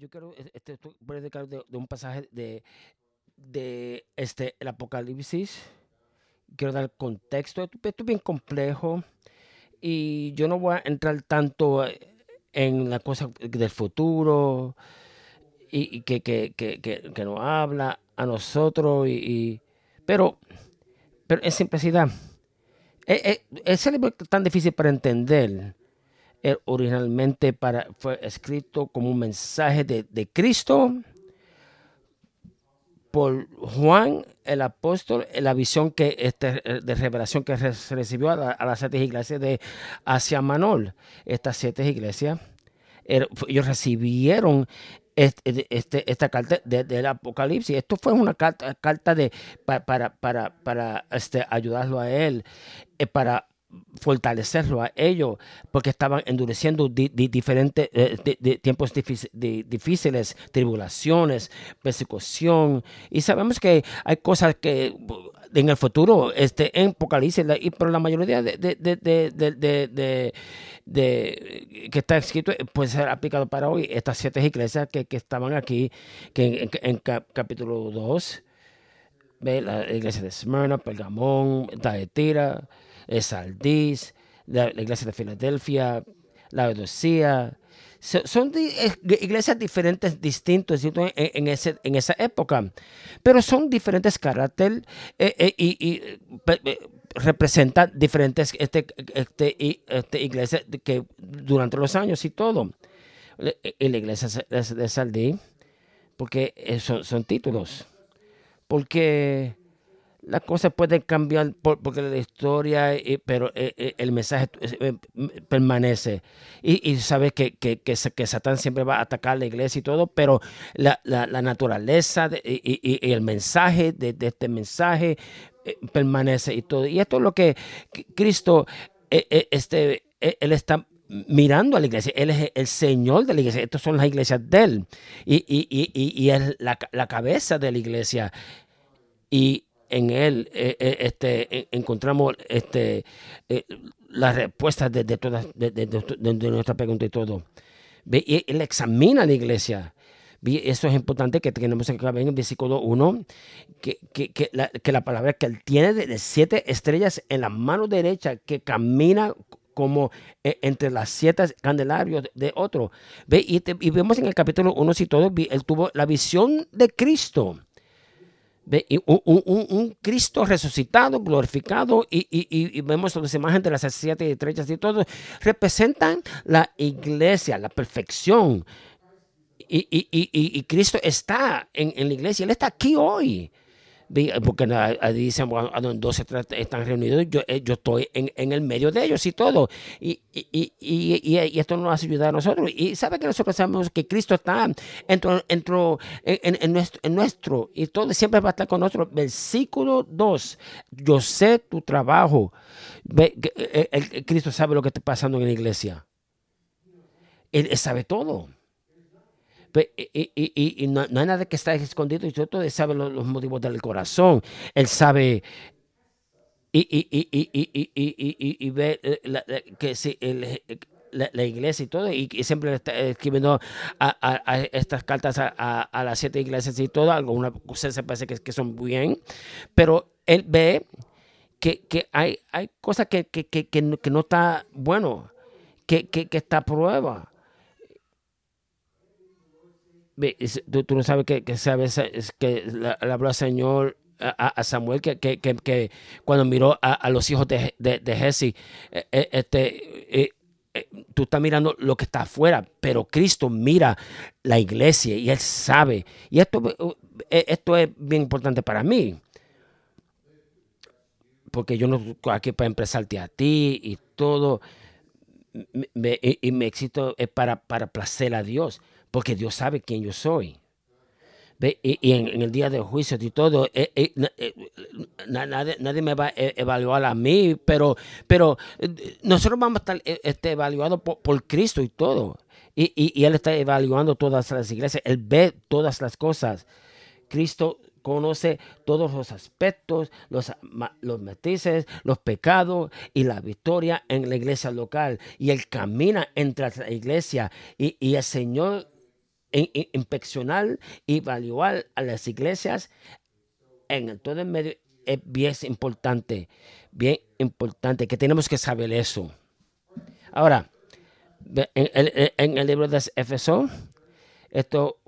yo quiero este, de, de, un pasaje de, de este, el Apocalipsis. Quiero dar contexto. Esto, es bien complejo y yo no voy a entrar tanto en la cosa del futuro y, que, que, que, que, nos habla a nosotros. Y, pero, pero en simplicidad, es, es, es tan difícil para entender originalmente para, fue escrito como un mensaje de, de Cristo por Juan el apóstol, la visión que este, de revelación que recibió a, las siete iglesias de Asia Manol. Estas siete iglesias, er, ellos recibieron este, este, esta carta del Apocalipsis. Esto fue una carta, carta de, para, para, para, este, ayudarlo a él, eh, para fortalecerlo a ellos porque estaban endureciendo diferentes eh, tiempos difíciles, tribulaciones, persecución. Y sabemos que hay cosas que en el futuro, este, en Apocalipsis, pero la mayoría de, de, que está escrito puede ser aplicado para hoy. Estas siete iglesias que, estaban aquí, que en, capítulo 2, la iglesia de Smyrna, Pergamón, Taetira, Saldís, la, iglesia de Filadelfia, la Odisea. Son iglesias diferentes, distintas en, ese, en, esa época, pero son diferentes caracteres eh, eh, y, representan diferentes este, este, este, iglesias que durante los años y todo. En la iglesia de Saldí, porque son, son títulos, porque las cosas pueden cambiar porque la historia, eh, pero eh, eh, el mensaje permanece. Y, sabes que, que, que, Satán siempre va a atacar la iglesia y todo, pero la, naturaleza y, el mensaje de, este mensaje permanece y todo. Y esto es lo que Cristo, este, él está mirando a la iglesia. Él es el Señor de la iglesia. Estas son las iglesias de Él. Y, y, es la, la, cabeza de la iglesia. Y en él eh, eh, este, encontramos este, eh, las respuestas de, todas de, nuestra pregunta y todo. Y él examina la iglesia. Eso es importante que tenemos que ver en el versículo 1, que, que, la, que, la, palabra que él tiene de, siete estrellas en la mano derecha, que camina como entre las siete candelarios de otro. ¿Ve? Y, y, vemos en el capítulo 1, si todo, él tuvo la visión de Cristo un, Cristo resucitado, glorificado, y, vemos las imágenes de las siete estrellas y todo, representan la iglesia, la perfección. Y, Cristo está en, en, la iglesia, Él está aquí hoy porque dicen, bueno, dos están reunidos, yo, eh, yo estoy en, el medio de ellos y todo. Y, y, y, esto nos hace ayudar a nosotros. Y sabe que nosotros sabemos que Cristo está en, en, nuestro, en nuestro, y todo siempre va a estar con nosotros. Versículo 2, yo sé tu trabajo. Eh, el, Cristo sabe lo que está pasando en la iglesia. él sabe todo. Y, no, hay nada que está escondido. Y todo él sabe los, motivos del corazón. Él sabe y, ve que si la, iglesia y todo, y, siempre está escribiendo a, estas cartas a, las siete iglesias y todo, algunas se parece que, son bien, pero él ve que, hay, hay cosas que, que, no está bueno, que, está a prueba tú, no sabes que, que sabes que le habló al Señor a, Samuel que, que, que, cuando miró a, los hijos de, de, Jesse, eh, eh, este, eh, tú estás mirando lo que está afuera, pero Cristo mira la iglesia y Él sabe. Y esto, esto es bien importante para mí. Porque yo no estoy aquí para empresarte a ti y todo. y, mi éxito es para, para placer a Dios porque Dios sabe quién yo soy. Y, en, el día del juicio y todo, eh, eh, eh, nadie, me va a evaluar a mí, pero, pero nosotros vamos a estar este, evaluados por, Cristo y todo. Y, Él está evaluando todas las iglesias, Él ve todas las cosas. Cristo conoce todos los aspectos, los, los matices, los pecados y la victoria en la iglesia local. Y Él camina entre la iglesia y, y el Señor inspeccionar y evaluar a las iglesias en todo el medio es bien importante, bien importante, que tenemos que saber eso. Ahora, en el, libro de Éfeso, esto,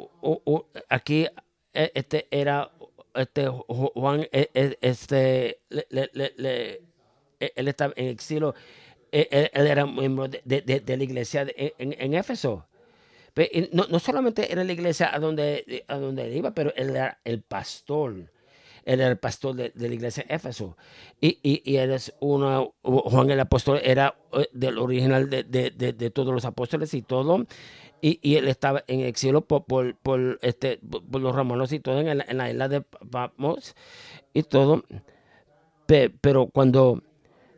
aquí, e, este era, este, Juan, e, e, este, él estaba en exilio, él, era miembro de, la iglesia en, Éfeso. No, no, solamente era la iglesia a donde, a donde él iba, pero él era el pastor él era el pastor de, la iglesia de Éfeso. Y, y, es uno, Juan el apóstol era eh, del original de, todos los apóstoles y todo. Y, y, él estaba en exilio por, por, este, por los romanos y todo en, la, en la isla de Patmos y todo. Pero cuando,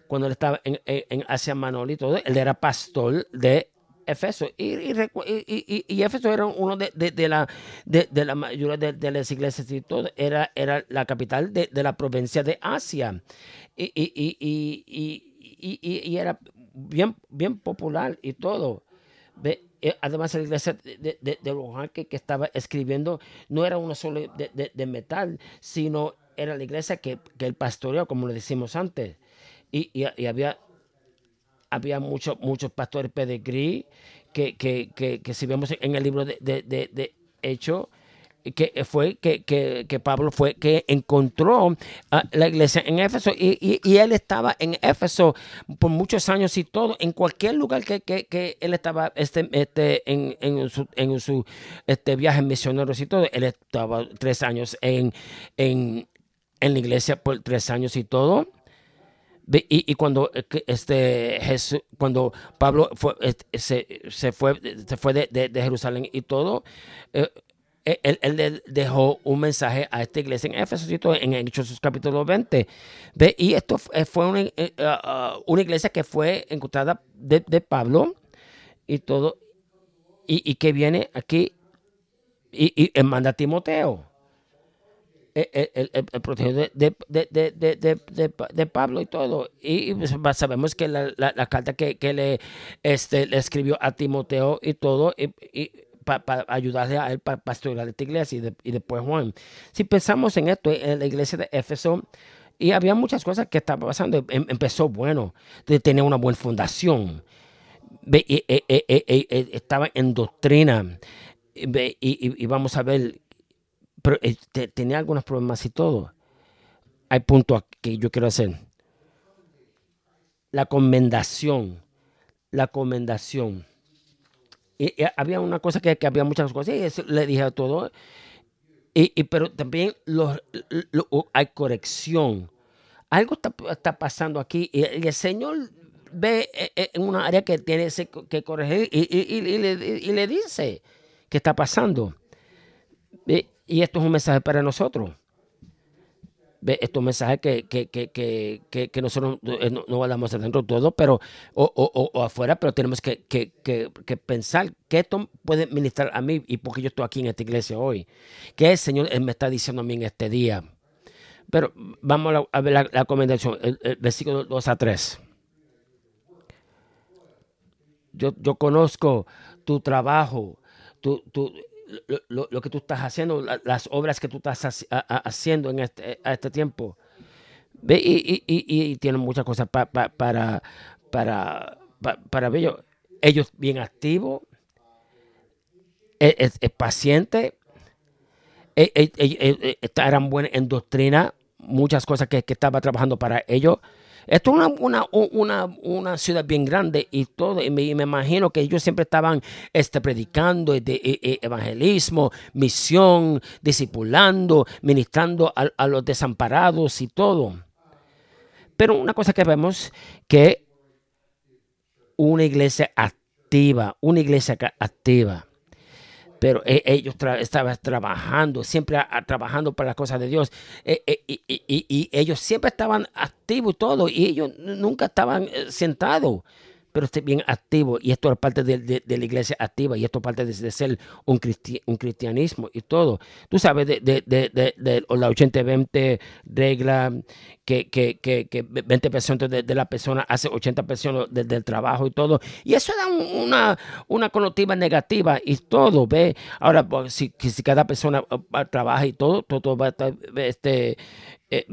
cuando él estaba en, en, Asia Manol y todo, él era pastor de Efeso. Y, y, y, Éfeso era uno de, de, la, de, la mayoría de, las iglesias y todo. Era, era la capital de, la provincia de Asia. Y, y, era bien, bien popular y todo. Eh, además, la iglesia de, de, de que, que, estaba escribiendo no era una solo de, metal, sino era la iglesia que, que el pastoreó, como lo decimos antes. y había había muchos muchos pastores pedigrí que, que, que, si vemos en el libro de, de, de, Hechos, que fue que, que, que, Pablo fue que encontró la iglesia en Éfeso y, y, él estaba en Éfeso por muchos años y todo, en cualquier lugar que, que él estaba este, este, en, en, su, en su este, viaje misioneros y todo, él estaba tres años en, en, en la iglesia por tres años y todo. Y, cuando eh, este Jesús, cuando Pablo fue, se, se, fue, se fue de, de, Jerusalén y todo, eh, eh, él, él, dejó un mensaje a esta iglesia en Éfeso en Hechos capítulo 20. ¿Ve? Y esto fue una, uh, una, iglesia que fue encontrada de, de Pablo y todo, y, y, que viene aquí y, y manda a Timoteo el, el, protegido de, de, Pablo y todo. Y sabemos que la, carta que, este, le escribió a Timoteo y todo, y, para ayudarle a él para pastorear esta iglesia y, después Juan. Si pensamos en esto, en la iglesia de Éfeso, y había muchas cosas que estaban pasando. Em, empezó bueno, de una buena fundación. estaba en doctrina. y, vamos a ver pero eh, tenía algunos problemas y todo. Hay puntos que yo quiero hacer. La comendación. La comendación. Y, había una cosa que, había muchas cosas, y le dije a todo. Y, pero también hay corrección. Algo está, pasando aquí y, el Señor ve eh, eh, en una área que tiene que corregir y, le, le, dice qué está pasando. Y esto es un mensaje para nosotros. Esto es un mensaje que, que, que, que, nosotros eh, no, no hablamos adentro todo, pero, o, o, o, afuera, pero tenemos que, pensar que esto puede ministrar a mí y porque yo estoy aquí en esta iglesia hoy. Que el Señor me está diciendo a mí en este día. Pero vamos a, ver la, la recomendación, el, versículo 2 a 3. Yo, yo conozco tu trabajo, tu, tu, lo, que tú estás haciendo, las obras que tú estás haciendo en este, a este tiempo. ¿Ve? Y, y, tienen muchas cosas para, para, para, ellos. Ellos bien activos, es, es, paciente, e, e, e, en doctrina, muchas cosas que, que estaba trabajando para ellos. Esto es una, una, una, una, ciudad bien grande y todo. Y me, imagino que ellos siempre estaban este, predicando de, de, evangelismo, misión, discipulando, ministrando a, a, los desamparados y todo. Pero una cosa que vemos que una iglesia activa, una iglesia activa pero e, ellos estaban trabajando, siempre trabajando para las cosas de Dios. E, e, y, ellos siempre estaban activos y todo, y ellos nunca estaban eh, sentados. Pero esté bien activo. Y esto es parte de, la iglesia activa y esto es parte de, ser un, un, cristianismo y todo. Tú sabes de, de la 80-20 regla que, que, que, que 20% de, la persona hace 80% del trabajo y todo. Y eso da una, una negativa y todo, ¿ve? Ahora, pues, si, si cada persona uh, trabaja y todo, todo va a estar, este, eh,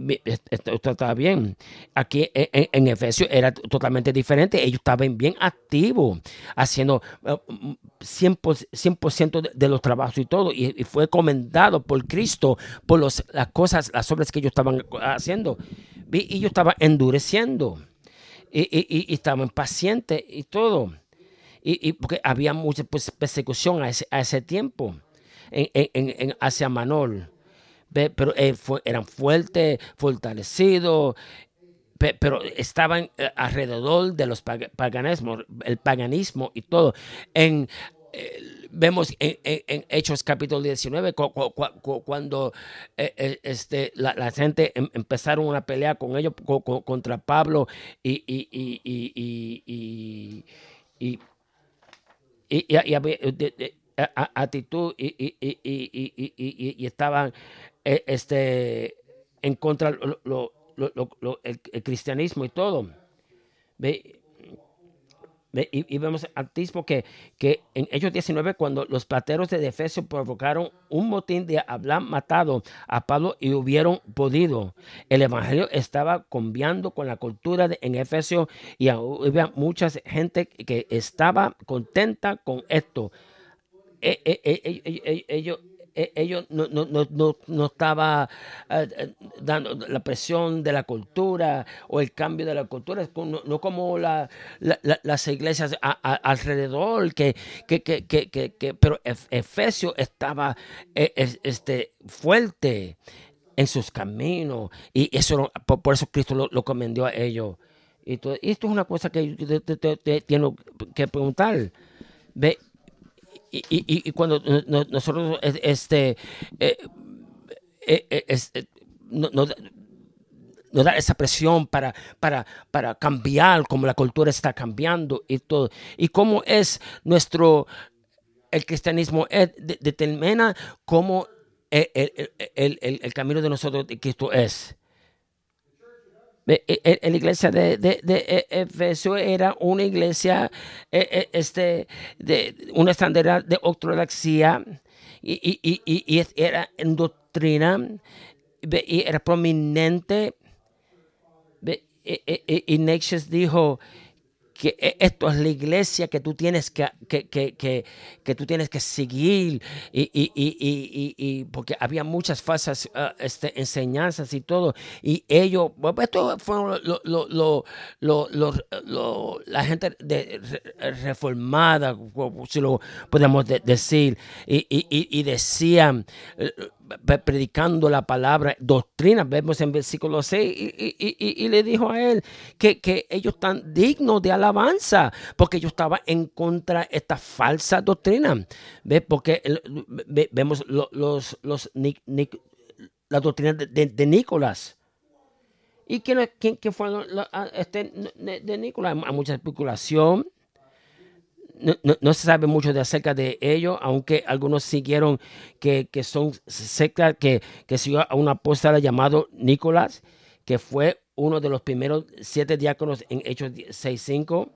esto estaba bien. Aquí en, en, Efesios era totalmente diferente. Ellos estaban bien activos, haciendo 100%, uh, de, los trabajos y todo. Y, fue comendado por Cristo por las cosas, las obras que ellos estaban haciendo. Y ellos estaban endureciendo. Y, estaban pacientes y todo. Y, porque había mucha pues, persecución a ese, tiempo hacia Manol pero eh, eran fuertes, fortalecidos, pero estaban eh, alrededor de los paganismos, el paganismo y todo. En, eh, vemos en, Hechos capítulo 19 cuando este, la, gente em, empezaron una pelea con ellos contra Pablo y, y, y, y, y actitud y, y, estaban eh, este, en contra lo, el, cristianismo y todo. ¿Ve? Y, vemos al que, que en Hechos 19, cuando los plateros de Efesio provocaron un motín de hablar matado a Pablo y hubieron podido, el evangelio estaba cambiando con la cultura de, en Efesio y había mucha gente que estaba contenta con esto. E, e, e, ellos ellos no, no, no, no estaba eh, eh, dando la presión de la cultura o el cambio de la cultura, no, como la, las iglesias alrededor, que, que, que, que, pero Efesio estaba eh, este, fuerte en sus caminos y eso por, eso Cristo lo, lo comendió a ellos. Y, esto es una cosa que te, te, tengo que preguntar. Ve, y, y, y cuando nosotros este eh, eh, eh, nos no, da esa presión para, para, para cambiar como la cultura está cambiando y todo. Y cómo es nuestro, el cristianismo determina cómo el, el, el, el, camino de nosotros de Cristo es. E, e, la iglesia de, de, de, Efesio era una iglesia e, este, de una estándar de ortodoxia y, y, y, y, era en doctrina y era prominente. Y, Nexus dijo que e, esto es la iglesia que tú tienes que, que, que, que, tú tienes que seguir. Y, y, y, y porque había muchas falsas uh, este, enseñanzas y todo. Y ellos esto fueron lo, lo, lo, la gente de, reformada si lo podemos decir. Y, decían predicando la palabra, doctrina, vemos en versículo 6, y, le dijo a él que, ellos están dignos de alabanza, porque ellos estaban en contra de esta falsa doctrina. ¿Ves? Porque vemos los, los, la doctrina de, Nicolás. ¿Y quién, quién, quién fue este, de, Nicolás? Hay mucha especulación no, se sabe mucho de acerca de ellos, aunque algunos siguieron que, son sectas que, que siguió a un apóstol llamado Nicolás, que fue uno de los primeros siete diáconos en Hechos 6.5.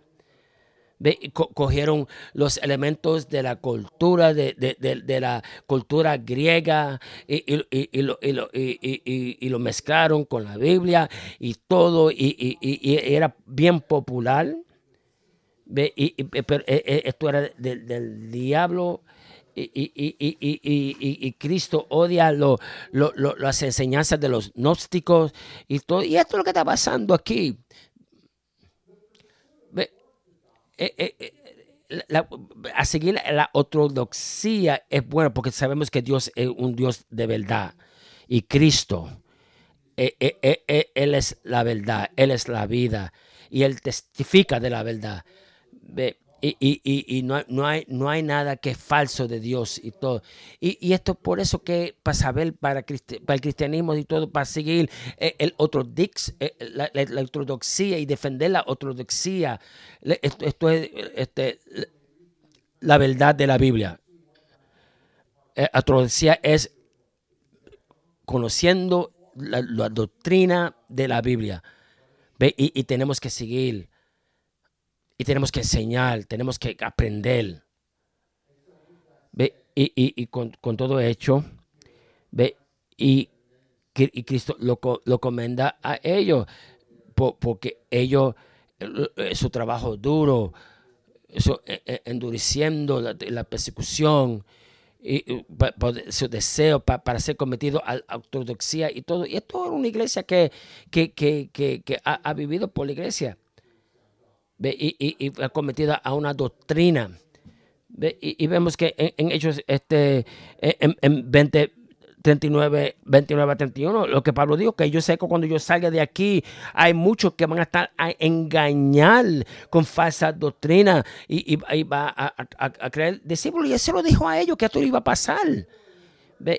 cogieron los elementos de la cultura, de, la cultura griega y, y, lo, y, lo, mezclaron con la Biblia y todo, y, era bien popular y, eh, eh, esto era del diablo y, Cristo odia las enseñanzas de los gnósticos y todo. Y esto es lo que está pasando aquí. Eh, a seguir la ortodoxia es bueno porque sabemos que Dios es un Dios de verdad y Cristo, Él es la verdad, Él es la vida y Él testifica de la verdad Y, y, y, no, no, hay, no hay nada que es falso de Dios y todo. Y, esto por eso que para saber, para, el cristianismo y todo, para seguir el, el ortodox, la, la, la, ortodoxia y defender la ortodoxia, esto, esto es este, la verdad de la Biblia. La ortodoxia es conociendo la, doctrina de la Biblia. ¿Ve? Y tenemos que seguir y tenemos que enseñar, tenemos que aprender. ¿Ve? Y, y, con, con, todo hecho, ¿ve? Y, y Cristo lo, lo comenda a ellos, por, porque ellos, eh, su trabajo duro, su, eh, endureciendo la, persecución, y, su deseo para, para ser cometido a la ortodoxia y todo. Y esto es una iglesia que, que, que, que ha, ha, vivido por la iglesia y, y, y cometida a una doctrina. Y, y, vemos que en, en Hechos este, en, en 20, 39, 29 a 31, lo que Pablo dijo, que yo sé que cuando yo salga de aquí hay muchos que van a estar a engañar con falsa doctrina y, y, y va a, a, a, creer discípulos. Y se lo dijo a ellos que esto iba a pasar.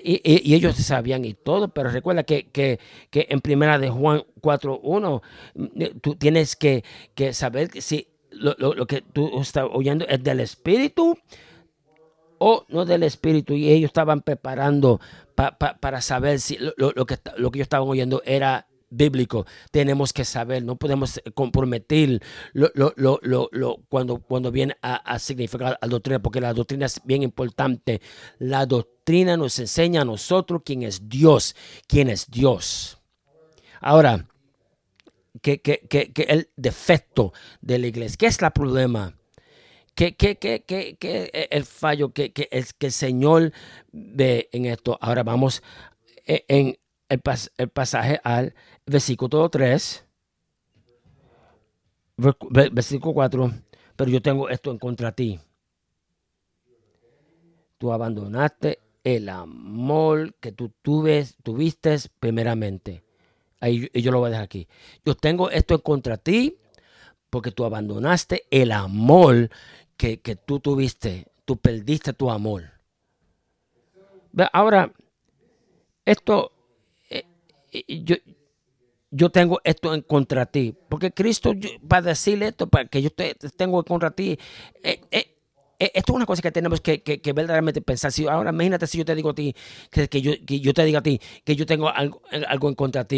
Y, ellos sabían y todo, pero recuerda que, que, que en primera de Juan 4.1 mm, tú tienes que, que saber si lo, lo, que tú estás oyendo es del Espíritu o no del Espíritu. Y ellos estaban preparando pa, pa, para saber si lo, lo, que, lo que ellos estaban oyendo era bíblico. Tenemos que saber, no podemos comprometer lo, cuando, cuando viene a, significar la doctrina, porque la doctrina es bien importante. La doctrina nos enseña a nosotros quién es Dios, quién es Dios. Ahora, que, que, el defecto de la iglesia, ¿qué es el problema? ¿Qué, qué, qué, qué, el fallo que, es, que el Señor ve en esto? Ahora vamos en el, pas, el pasaje al versículo 3, versículo 4, pero yo tengo esto en contra de ti. Tú abandonaste el amor que tú tuviste primeramente. Ahí y yo lo voy a dejar aquí. Yo tengo esto en contra de ti porque tú abandonaste el amor que, que tú tuviste. Tú perdiste tu amor. Ahora, esto, yo, yo tengo esto en contra ti. Porque Cristo va a decirle esto para que yo te, tengo en contra ti. Eh, eh, eh, esto es una cosa que tenemos que, que, verdaderamente pensar. Si ahora imagínate si yo te digo a ti, que, yo, que yo te diga a ti que yo tengo algo, algo en contra de ti.